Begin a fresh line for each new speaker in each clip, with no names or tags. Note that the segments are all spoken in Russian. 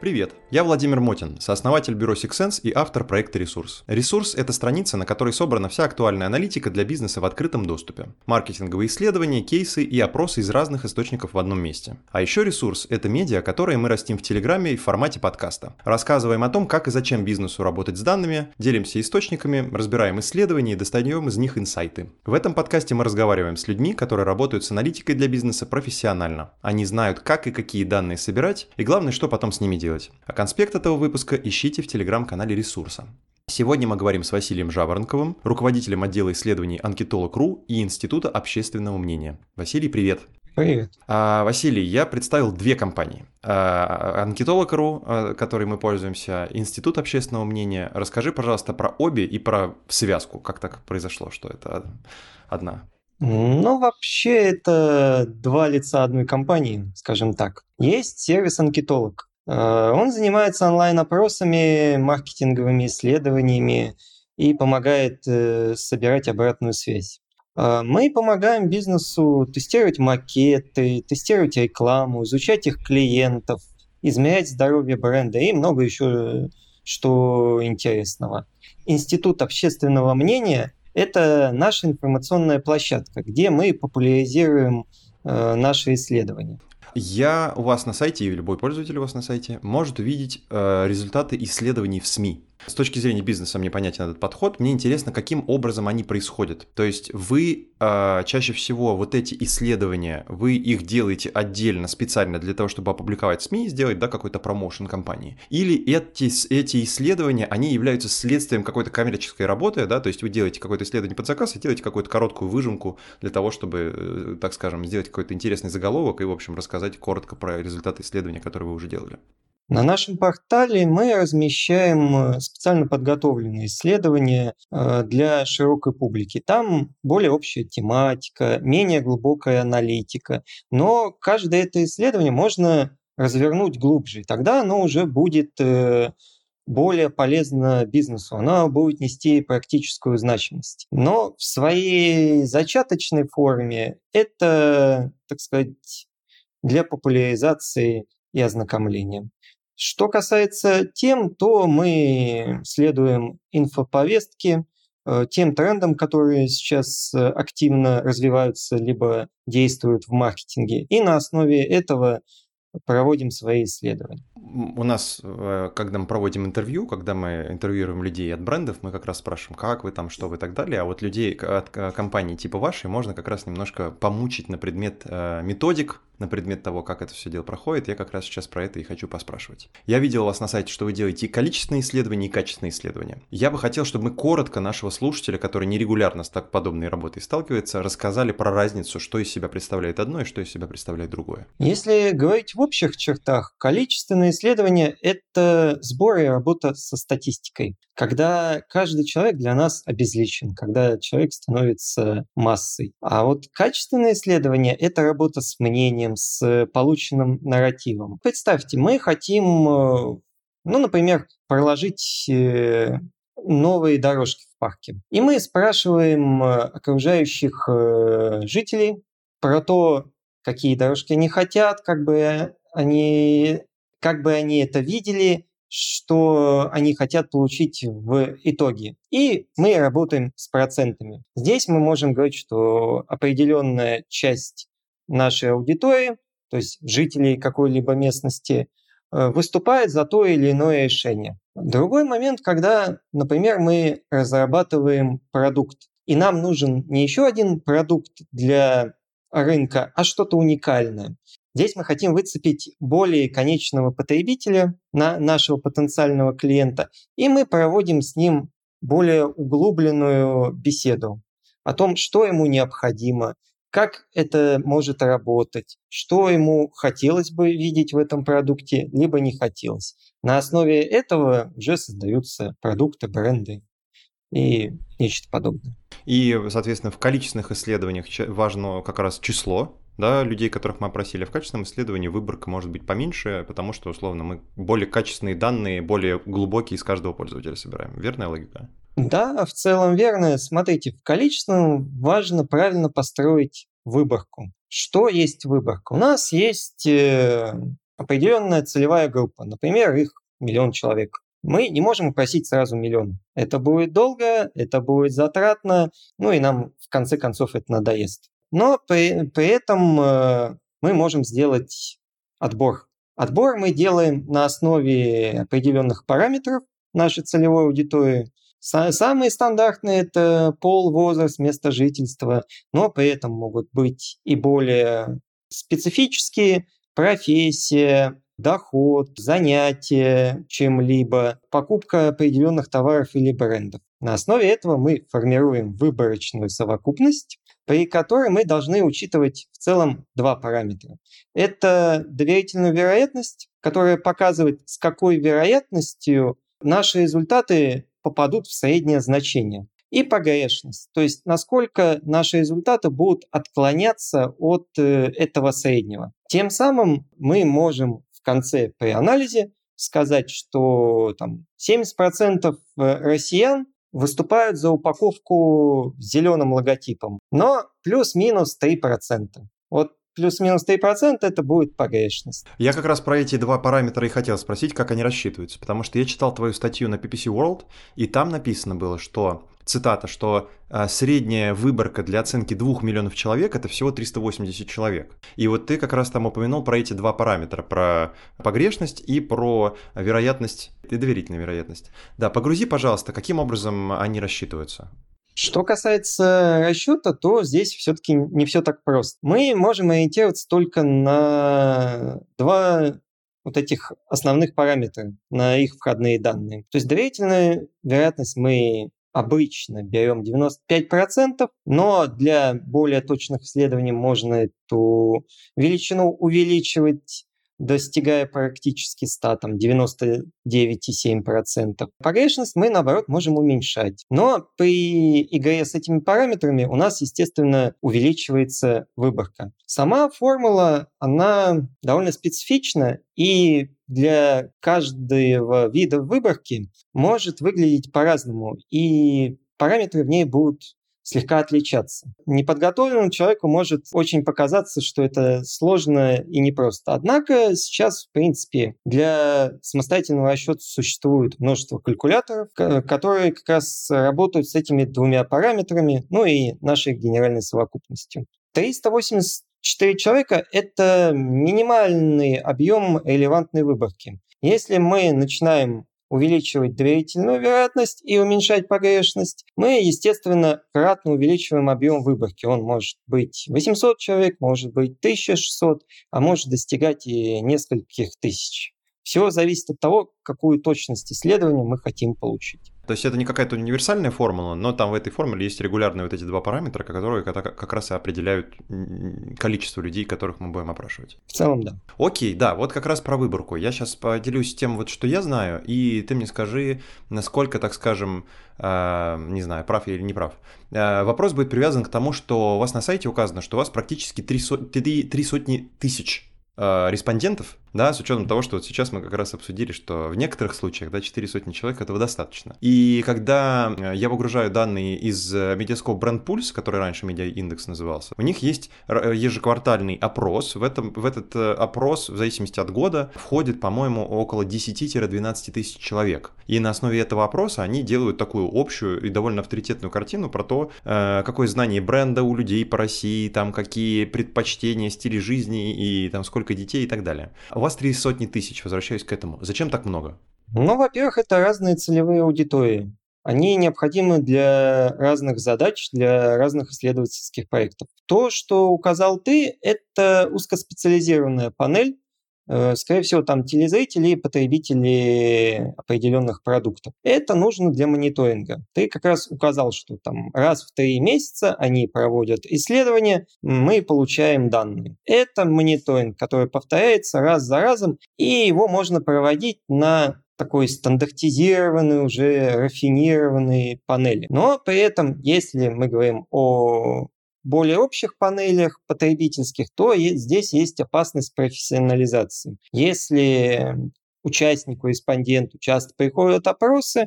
Привет, я Владимир Мотин, сооснователь бюро Sixsense и автор проекта «Ресурс». «Ресурс» — это страница, на которой собрана вся актуальная аналитика для бизнеса в открытом доступе. Маркетинговые исследования, кейсы и опросы из разных источников в одном месте. А еще «Ресурс» — это медиа, которые мы растим в Телеграме и в формате подкаста. Рассказываем о том, как и зачем бизнесу работать с данными, делимся источниками, разбираем исследования и достаем из них инсайты. В этом подкасте мы разговариваем с людьми, которые работают с аналитикой для бизнеса профессионально. Они знают, как и какие данные собирать, и главное, что потом с ними делать конспект этого выпуска ищите в телеграм-канале Ресурса. Сегодня мы говорим с Василием Жаворонковым, руководителем отдела исследований Анкетолог.ру и Института общественного мнения. Василий, привет!
Привет.
А, Василий, я представил две компании. А, Анкетолог.ру, а, которой мы пользуемся, Институт общественного мнения. Расскажи, пожалуйста, про обе и про связку. Как так произошло, что это одна?
Ну, вообще, это два лица одной компании, скажем так. Есть сервис Анкетолог. Э, он занимается онлайн-опросами, маркетинговыми исследованиями и помогает э, собирать обратную связь. Э, мы помогаем бизнесу тестировать макеты, тестировать рекламу, изучать их клиентов, измерять здоровье бренда и много еще что интересного. Институт общественного мнения – это наша информационная площадка, где мы популяризируем наши исследования.
Я у вас на сайте, и любой пользователь у вас на сайте, может увидеть э, результаты исследований в СМИ. С точки зрения бизнеса мне понятен этот подход. Мне интересно, каким образом они происходят. То есть вы э, чаще всего вот эти исследования, вы их делаете отдельно, специально для того, чтобы опубликовать в СМИ и сделать да, какой-то промоушен компании. Или эти, эти исследования, они являются следствием какой-то коммерческой работы, да, то есть вы делаете какое-то исследование под заказ и делаете какую-то короткую выжимку для того, чтобы, э, так скажем, сделать какой-то интересный заголовок и, в общем, рассказать коротко про результаты исследования, которые вы уже делали.
На нашем портале мы размещаем э, специально подготовленные исследования э, для широкой публики. Там более общая тематика, менее глубокая аналитика. Но каждое это исследование можно развернуть глубже. И тогда оно уже будет э, более полезно бизнесу, оно будет нести практическую значимость. Но в своей зачаточной форме это, так сказать, для популяризации и ознакомления. Что касается тем, то мы следуем инфоповестке, э, тем трендам, которые сейчас э, активно развиваются либо действуют в маркетинге. И на основе этого проводим свои исследования.
У нас, э, когда мы проводим интервью, когда мы интервьюируем людей от брендов, мы как раз спрашиваем, как вы там, что вы и так далее. А вот людей от компании типа вашей можно как раз немножко помучить на предмет методик, на предмет того, как это все дело проходит, я как раз сейчас про это и хочу поспрашивать. Я видел у вас на сайте, что вы делаете и количественные исследования, и качественные исследования. Я бы хотел, чтобы мы коротко нашего слушателя, который нерегулярно с так подобной работой сталкивается, рассказали про разницу, что из себя представляет одно и что из себя представляет другое.
Если говорить в общих чертах, количественные исследования – это сбор и работа со статистикой когда каждый человек для нас обезличен, когда человек становится массой. А вот качественное исследование – это работа с мнением, с полученным нарративом. Представьте, мы хотим, э, ну, например, проложить э, новые дорожки в парке. И мы спрашиваем э, окружающих жителей про то, какие дорожки они хотят, как бы они, как бы они это видели, что они хотят получить в итоге. И мы работаем с процентами. Здесь мы можем говорить, что определенная часть нашей аудитории, то есть жителей какой-либо местности, э, выступает за то или иное решение. Другой момент, когда, например, мы разрабатываем продукт, и нам нужен не еще один продукт для рынка, а что-то уникальное. Здесь мы хотим выцепить более конечного потребителя, на нашего потенциального клиента, и мы проводим с ним более углубленную беседу о том, что ему необходимо, как это может работать, что ему хотелось бы видеть в этом продукте, либо не хотелось. На основе этого уже создаются продукты, бренды и нечто подобное.
И, соответственно, в количественных исследованиях важно как раз число да, людей, которых мы опросили. В качественном исследовании выборка может быть поменьше, потому что, условно, мы более качественные данные, более глубокие из каждого пользователя собираем. Верная логика?
Да, в целом верно. Смотрите, в количественном важно правильно построить выборку. Что есть выборка? У нас есть э, определенная целевая группа, например, их миллион человек. Мы не можем просить сразу миллион. Это будет долго, это будет затратно, ну и нам в конце концов это надоест. Но при, при этом э, мы можем сделать отбор. Отбор мы делаем на основе определенных параметров нашей целевой аудитории. Самые стандартные – это пол, возраст, место жительства, но при этом могут быть и более специфические профессия, доход, занятие чем-либо, покупка определенных товаров или брендов. На основе этого мы формируем выборочную совокупность, при которой мы должны учитывать в целом два параметра. Это доверительную вероятность, которая показывает, с какой вероятностью наши результаты попадут в среднее значение. И погрешность, то есть насколько наши результаты будут отклоняться от э, этого среднего. Тем самым мы можем в конце при анализе сказать, что там, 70% э, россиян выступают за упаковку с зеленым логотипом, но плюс-минус 3%. Вот плюс-минус 3% это будет погрешность.
Я как раз про эти два параметра и хотел спросить, как они рассчитываются, потому что я читал твою статью на PPC World, и там написано было, что цитата, что э, средняя выборка для оценки 2 миллионов человек это всего 380 человек. И вот ты как раз там упомянул про эти два параметра, про погрешность и про вероятность, и доверительную вероятность. Да, погрузи, пожалуйста, каким образом они рассчитываются?
Что касается расчета, то здесь все-таки не все так просто. Мы можем ориентироваться только на два вот этих основных параметров, на их входные данные. То есть доверительную вероятность мы обычно берем 95%, но для более точных исследований можно эту величину увеличивать достигая практически 100, там 99,7%. Погрешность мы, наоборот, можем уменьшать. Но при игре с этими параметрами у нас, естественно, увеличивается выборка. Сама формула, она довольно специфична, и для каждого вида выборки может выглядеть по-разному, и параметры в ней будут слегка отличаться. Неподготовленному человеку может очень показаться, что это сложно и непросто. Однако сейчас, в принципе, для самостоятельного расчета существует множество калькуляторов, которые как раз работают с этими двумя параметрами, ну и нашей генеральной совокупностью. 384 человека – это минимальный объем релевантной выборки. Если мы начинаем увеличивать доверительную вероятность и уменьшать погрешность, мы, естественно, кратно увеличиваем объем выборки. Он может быть 800 человек, может быть 1600, а может достигать и нескольких тысяч. Все зависит от того, какую точность исследования мы хотим получить.
То есть это не какая-то универсальная формула, но там в этой формуле есть регулярные вот эти два параметра, которые как раз и определяют количество людей, которых мы будем опрашивать.
В целом, да.
Окей, да, вот как раз про выборку. Я сейчас поделюсь тем, вот что я знаю, и ты мне скажи, насколько, так скажем, э, не знаю, прав я или не прав. Э, вопрос будет привязан к тому, что у вас на сайте указано, что у вас практически три, со... три сотни тысяч э, респондентов, да, с учетом того, что вот сейчас мы как раз обсудили, что в некоторых случаях, да, 4 сотни человек этого достаточно. И когда э, я выгружаю данные из э, Mediascope Brand Pulse, который раньше Media Index назывался, у них есть э, ежеквартальный опрос. В, этом, в этот опрос, в зависимости от года, входит, по-моему, около 10-12 тысяч человек. И на основе этого опроса они делают такую общую и довольно авторитетную картину про то, какое знание бренда у людей по России, там какие предпочтения, стили жизни и там сколько детей и так далее. У вас три сотни тысяч, возвращаюсь к этому. Зачем так много?
Ну, во-первых, это разные целевые аудитории. Они необходимы для разных задач, для разных исследовательских проектов. То, что указал ты, это узкоспециализированная панель, скорее всего, там телезрители и потребители определенных продуктов. Это нужно для мониторинга. Ты как раз указал, что там раз в три месяца они проводят исследования, мы получаем данные. Это мониторинг, который повторяется раз за разом, и его можно проводить на такой стандартизированной, уже рафинированной панели. Но при этом, если мы говорим о более общих панелях потребительских, то здесь есть опасность профессионализации. Если участнику, респонденту часто приходят опросы,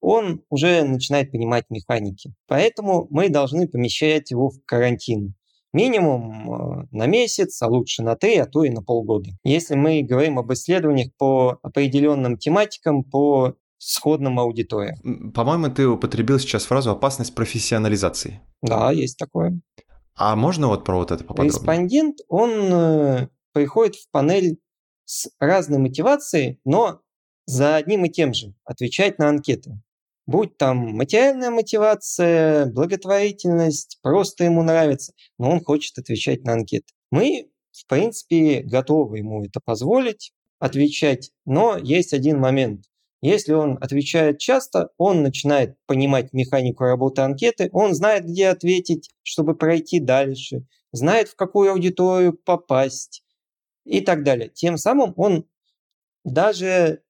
он уже начинает понимать механики. Поэтому мы должны помещать его в карантин. минимум э, на месяц, а лучше на три, а то и на полгода. Если мы говорим об исследованиях по определенным тематикам, по сходным аудиториям.
По-моему, ты употребил сейчас фразу «опасность профессионализации».
Да, есть такое.
А можно вот про вот это поподробнее?
Респондент, он э, приходит в панель с разной мотивацией, но за одним и тем же отвечать на анкеты. Будь там материальная мотивация, благотворительность, просто ему нравится, но он хочет отвечать на анкеты. Мы, в принципе, готовы ему это позволить, отвечать, но есть один момент. Если он отвечает часто, он начинает понимать механику работы анкеты, он знает, где ответить, чтобы пройти дальше, знает, в какую аудиторию попасть и так далее. Тем самым он даже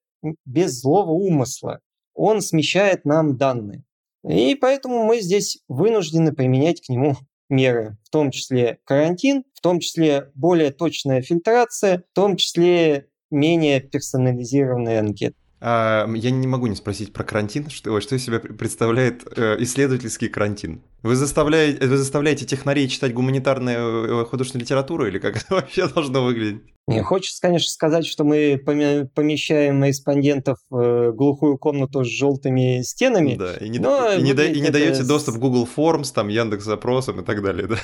без злого умысла он смещает нам данные. И поэтому мы здесь вынуждены применять к нему меры, в том числе карантин, в том числе более точная фильтрация, в том числе менее персонализированные анкеты.
А, я не могу не спросить про карантин. Что, что из себя представляет э, исследовательский карантин? Вы заставляете, вы заставляете технарей читать гуманитарную э, художественную литературу или как это вообще должно выглядеть?
Мне хочется, конечно, сказать, что мы помещаем респондентов в глухую комнату с желтыми стенами.
Да, и не, но и не, да, и не даете доступ в Google Forms, там, Яндекс запросам и так далее, да?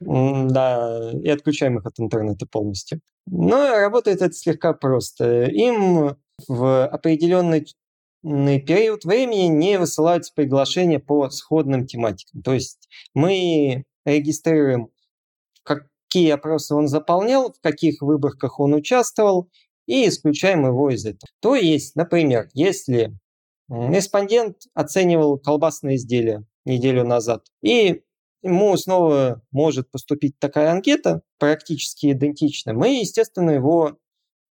Да, и отключаем их от интернета полностью. Но работает это слегка просто. Им в определенный период времени не высылаются приглашения по сходным тематикам. То есть мы регистрируем, какие опросы он заполнял, в каких выборках он участвовал, и исключаем его из этого. То есть, например, если респондент оценивал колбасные изделия неделю назад, и ему снова может поступить такая анкета, практически идентичная, мы, естественно, его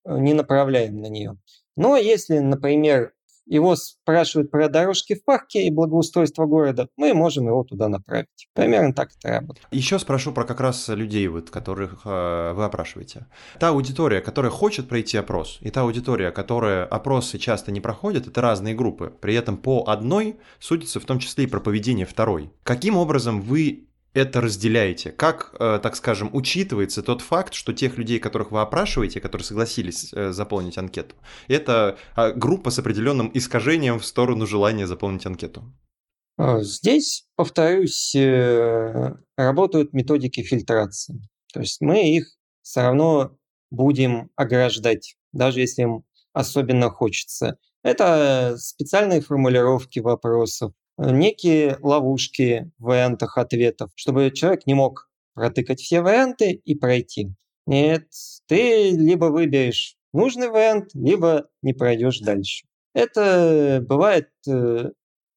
э, не направляем на нее. Но если, например, его спрашивают про дорожки в парке и благоустройство города, мы можем его туда направить. Примерно так это работает.
Еще спрошу про как раз людей, вот, которых э, вы опрашиваете. Та аудитория, которая хочет пройти опрос, и та аудитория, которая опросы часто не проходит, это разные группы. При этом по одной судится в том числе и про поведение второй. Каким образом вы это разделяете? Как, э, так скажем, учитывается тот факт, что тех людей, которых вы опрашиваете, которые согласились э, заполнить анкету, это а, группа с определенным искажением в сторону желания заполнить анкету?
А, здесь, повторюсь, э, работают методики фильтрации. То есть мы их все равно будем ограждать, даже если им особенно хочется. Это специальные формулировки вопросов, некие ловушки в вариантах ответов, чтобы человек не мог протыкать все варианты и пройти. Нет, ты либо выберешь нужный вариант, либо не пройдешь дальше. Это бывает э,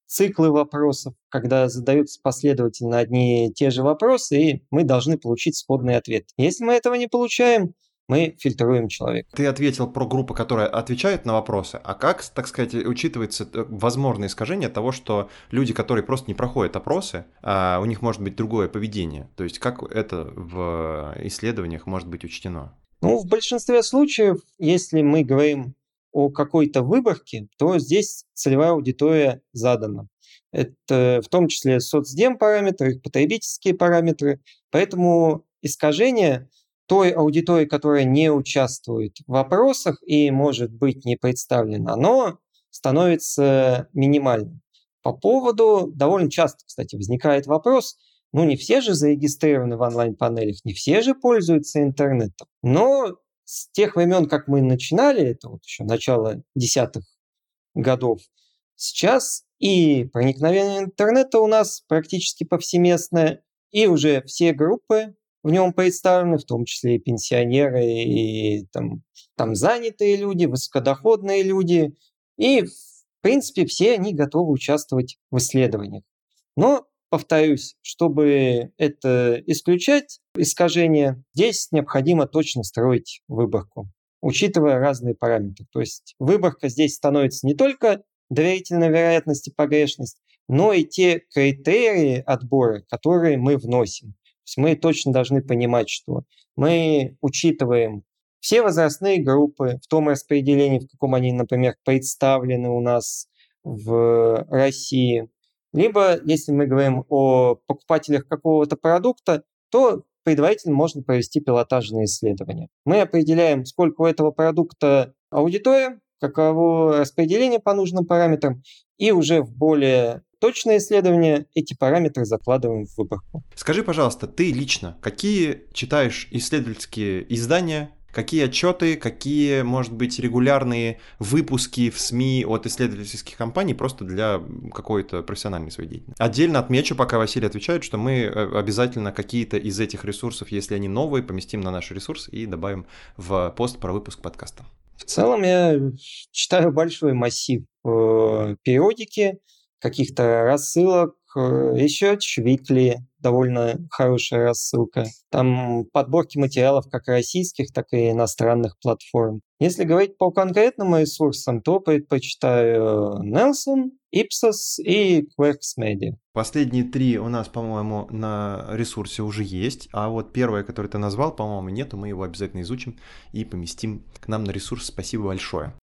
циклы вопросов, когда задаются последовательно одни и те же вопросы, и мы должны получить сходный ответ. Если мы этого не получаем, мы фильтруем человека.
Ты ответил про группу, которая отвечает на вопросы, а как, так сказать, учитывается э, возможное искажение того, что люди, которые просто не проходят опросы, а у них может быть другое поведение? То есть как это в исследованиях может быть учтено?
Ну, в большинстве случаев, если мы говорим о какой-то выборке, то здесь целевая аудитория задана. Это в том числе соцдем параметры, потребительские параметры. Поэтому искажение той аудитории, которая не участвует в вопросах и может быть не представлена, оно становится минимальным. По поводу, довольно часто, кстати, возникает вопрос, ну не все же зарегистрированы в онлайн-панелях, не все же пользуются интернетом. Но с тех времен, как мы начинали, это вот еще начало десятых годов, сейчас и проникновение интернета у нас практически повсеместное, и уже все группы в нем представлены, в том числе и пенсионеры, и там, там занятые люди, высокодоходные люди. И, в принципе, все они готовы участвовать в исследованиях. Но, повторюсь, чтобы это исключать, искажение, здесь необходимо точно строить выборку, учитывая разные параметры. То есть выборка здесь становится не только доверительной вероятности погрешность, но и те критерии отбора, которые мы вносим мы точно должны понимать, что мы учитываем все возрастные группы в том распределении, в каком они, например, представлены у нас в России. Либо, если мы говорим о покупателях какого-то продукта, то предварительно можно провести пилотажные исследования. Мы определяем, сколько у этого продукта аудитория, каково распределение по нужным параметрам, и уже в более точное исследование эти параметры закладываем в выборку.
Скажи, пожалуйста, ты лично какие читаешь исследовательские издания, какие отчеты, какие, может быть, регулярные выпуски в СМИ от исследовательских компаний просто для какой-то профессиональной своей деятельности. Отдельно отмечу, пока Василий отвечает, что мы э, обязательно какие-то из этих ресурсов, если они новые, поместим на наш ресурс и добавим в пост про выпуск подкаста.
В целом я читаю большой массив э, периодики, каких-то рассылок, э, еще Weekly, довольно хорошая рассылка. Там подборки материалов как российских, так и иностранных платформ. Если говорить по конкретным ресурсам, то предпочитаю Nelson, Ipsos и Quarks Media.
Последние три у нас, по-моему, на ресурсе уже есть, а вот первое, которое ты назвал, по-моему, нету, мы его обязательно изучим и поместим к нам на ресурс. Спасибо большое.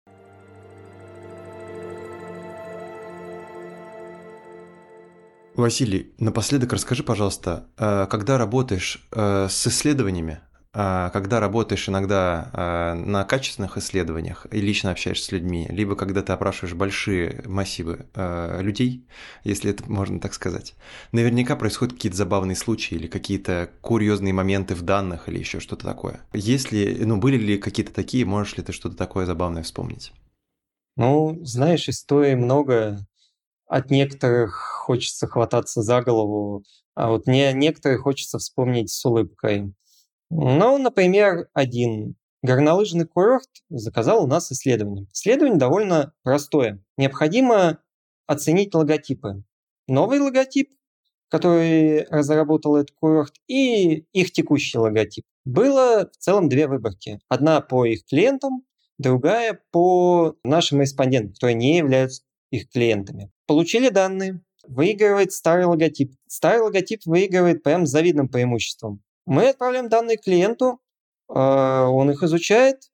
Василий, напоследок расскажи, пожалуйста, э, когда работаешь э, с исследованиями, э, когда работаешь иногда на качественных исследованиях и лично общаешься с людьми, либо когда ты опрашиваешь большие массивы людей, если это можно так сказать, наверняка происходят какие-то забавные случаи или какие-то курьезные моменты в данных или еще что-то такое. Если, ну, были ли какие-то такие, можешь ли ты что-то такое забавное вспомнить?
Ну, знаешь, историй много от некоторых хочется хвататься за голову, а вот не некоторые хочется вспомнить с улыбкой. Ну, например, один горнолыжный курорт заказал у нас исследование. Исследование довольно простое. Необходимо оценить логотипы. Новый логотип, который разработал этот курорт, и их текущий логотип. Было в целом две выборки. Одна по их клиентам, другая по нашим респондентам, которые не являются их клиентами. Получили данные, выигрывает старый логотип. Старый логотип выигрывает прям с завидным преимуществом. Мы отправляем данные клиенту, а, он их изучает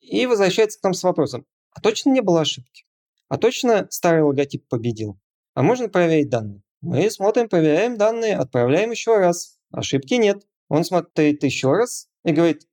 и возвращается к нам с вопросом, а точно не было ошибки? А точно старый логотип победил? А можно проверить данные? Мы смотрим, проверяем данные, отправляем еще раз. Ошибки нет. Он смотрит еще раз и говорит,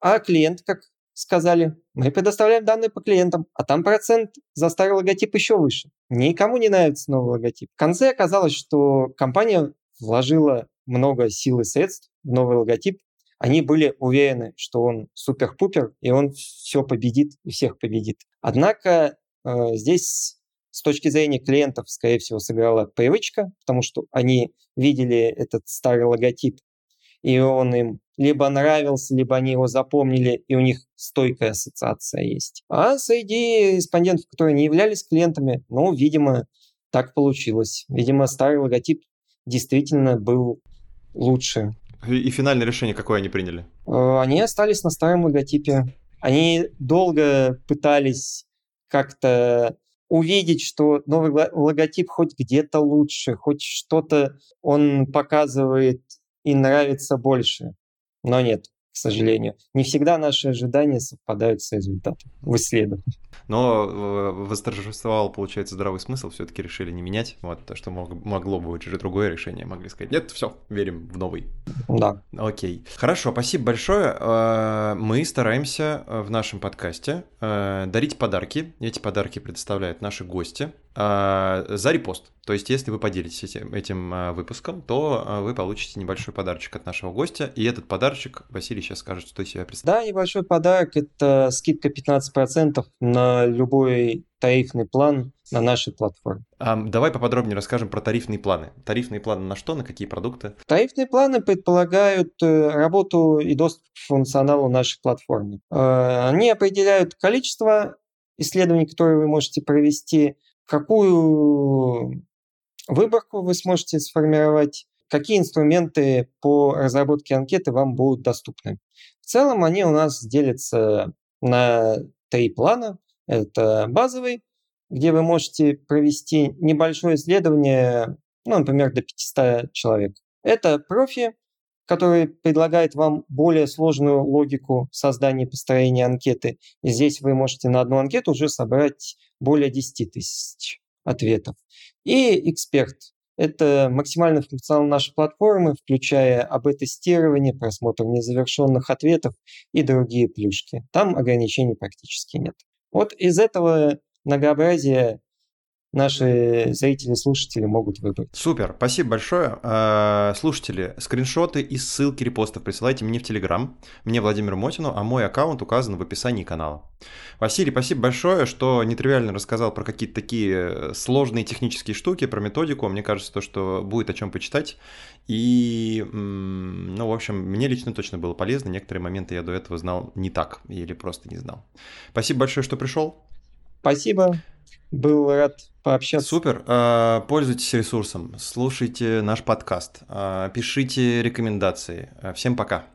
а клиент как сказали, мы предоставляем данные по клиентам, а там процент за старый логотип еще выше. Никому не нравится новый логотип. В конце оказалось, что компания вложила много сил и средств в новый логотип. Они были уверены, что он супер-пупер, и он все победит и всех победит. Однако э, здесь с точки зрения клиентов, скорее всего, сыграла привычка, потому что они видели этот старый логотип и он им либо нравился, либо они его запомнили, и у них стойкая ассоциация есть. А среди респондентов, которые не являлись клиентами, ну, видимо, так получилось. Видимо, старый логотип действительно был лучше.
И финальное решение какое они приняли?
Э, они остались на старом логотипе. Они долго пытались как-то увидеть, что новый логотип хоть где-то лучше, хоть что-то он показывает и нравится больше. Но нет, к сожалению. Не всегда наши ожидания совпадают с результатом в исследовании.
Но э, восторжествовал, получается, здравый смысл, все-таки решили не менять. Вот то, что мог, могло бы быть уже другое решение, могли сказать, нет, все, верим в новый.
Да.
Окей. Хорошо, спасибо большое. Э, мы стараемся э, в нашем подкасте дарить подарки. Эти подарки предоставляют наши гости за репост. То есть, если вы поделитесь этим, этим выпуском, то вы получите небольшой подарочек от нашего гостя. И этот подарочек, Василий сейчас скажет, что из себя представляет.
Да, небольшой подарок – это скидка 15% на любой тарифный план на нашей платформе.
А, давай поподробнее расскажем про тарифные планы. Тарифные планы на что, на какие продукты?
Тарифные планы предполагают э, работу и доступ к функционалу нашей платформы. Э, они определяют количество исследований, которые вы можете провести, какую выборку вы сможете сформировать, какие инструменты по разработке анкеты вам будут доступны. В целом они у нас делятся на три плана. Это базовый, где вы можете провести небольшое исследование, ну, например, до 500 человек. Это профи, который предлагает вам более сложную логику создания и построения анкеты. И здесь вы можете на одну анкету уже собрать более 10 тысяч ответов. И эксперт. Это максимальный функционал нашей платформы, включая АБ-тестирование, просмотр незавершенных ответов и другие плюшки. Там ограничений практически нет. Вот из этого многообразия наши зрители, слушатели могут выбрать.
Супер, спасибо большое. А, слушатели, скриншоты и ссылки репостов присылайте мне в Телеграм, мне Владимиру Мотину, а мой аккаунт указан в описании канала. Василий, спасибо большое, что нетривиально рассказал про какие-то такие сложные технические штуки, про методику. Мне кажется, то, что будет о чем почитать. И, ну, в общем, мне лично точно было полезно. Некоторые моменты я до этого знал не так или просто не знал. Спасибо большое, что пришел.
Спасибо. Был рад пообщаться.
Супер. А, пользуйтесь ресурсом, слушайте наш подкаст, а, пишите рекомендации. Всем пока.